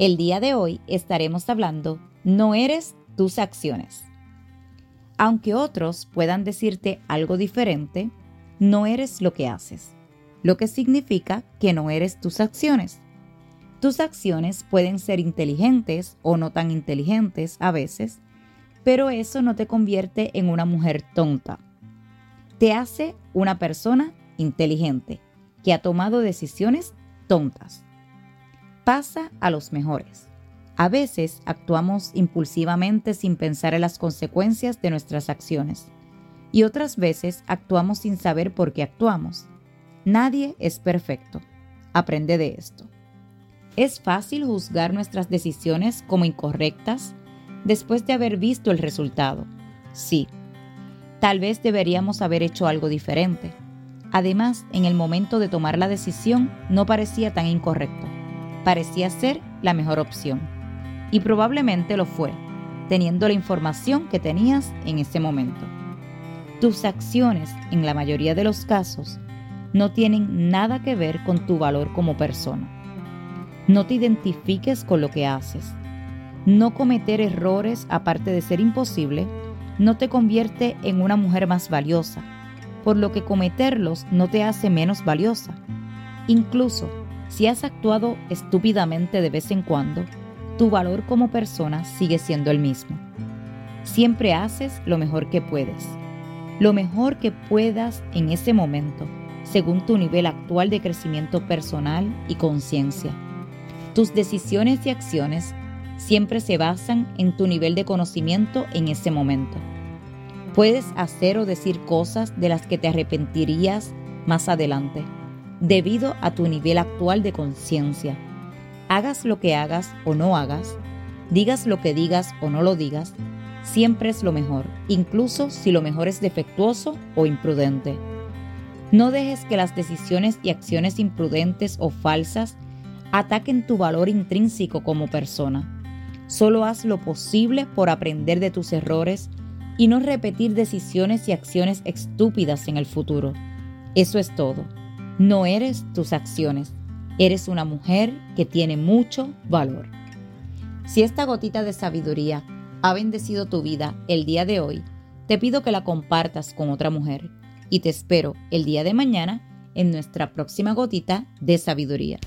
El día de hoy estaremos hablando No eres tus acciones. Aunque otros puedan decirte algo diferente, no eres lo que haces, lo que significa que no eres tus acciones. Tus acciones pueden ser inteligentes o no tan inteligentes a veces, pero eso no te convierte en una mujer tonta. Te hace una persona inteligente que ha tomado decisiones tontas pasa a los mejores. A veces actuamos impulsivamente sin pensar en las consecuencias de nuestras acciones y otras veces actuamos sin saber por qué actuamos. Nadie es perfecto. Aprende de esto. Es fácil juzgar nuestras decisiones como incorrectas después de haber visto el resultado. Sí, tal vez deberíamos haber hecho algo diferente. Además, en el momento de tomar la decisión no parecía tan incorrecto parecía ser la mejor opción. Y probablemente lo fue, teniendo la información que tenías en ese momento. Tus acciones, en la mayoría de los casos, no tienen nada que ver con tu valor como persona. No te identifiques con lo que haces. No cometer errores, aparte de ser imposible, no te convierte en una mujer más valiosa, por lo que cometerlos no te hace menos valiosa. Incluso si has actuado estúpidamente de vez en cuando, tu valor como persona sigue siendo el mismo. Siempre haces lo mejor que puedes, lo mejor que puedas en ese momento, según tu nivel actual de crecimiento personal y conciencia. Tus decisiones y acciones siempre se basan en tu nivel de conocimiento en ese momento. Puedes hacer o decir cosas de las que te arrepentirías más adelante debido a tu nivel actual de conciencia. Hagas lo que hagas o no hagas, digas lo que digas o no lo digas, siempre es lo mejor, incluso si lo mejor es defectuoso o imprudente. No dejes que las decisiones y acciones imprudentes o falsas ataquen tu valor intrínseco como persona. Solo haz lo posible por aprender de tus errores y no repetir decisiones y acciones estúpidas en el futuro. Eso es todo. No eres tus acciones, eres una mujer que tiene mucho valor. Si esta gotita de sabiduría ha bendecido tu vida el día de hoy, te pido que la compartas con otra mujer y te espero el día de mañana en nuestra próxima gotita de sabiduría.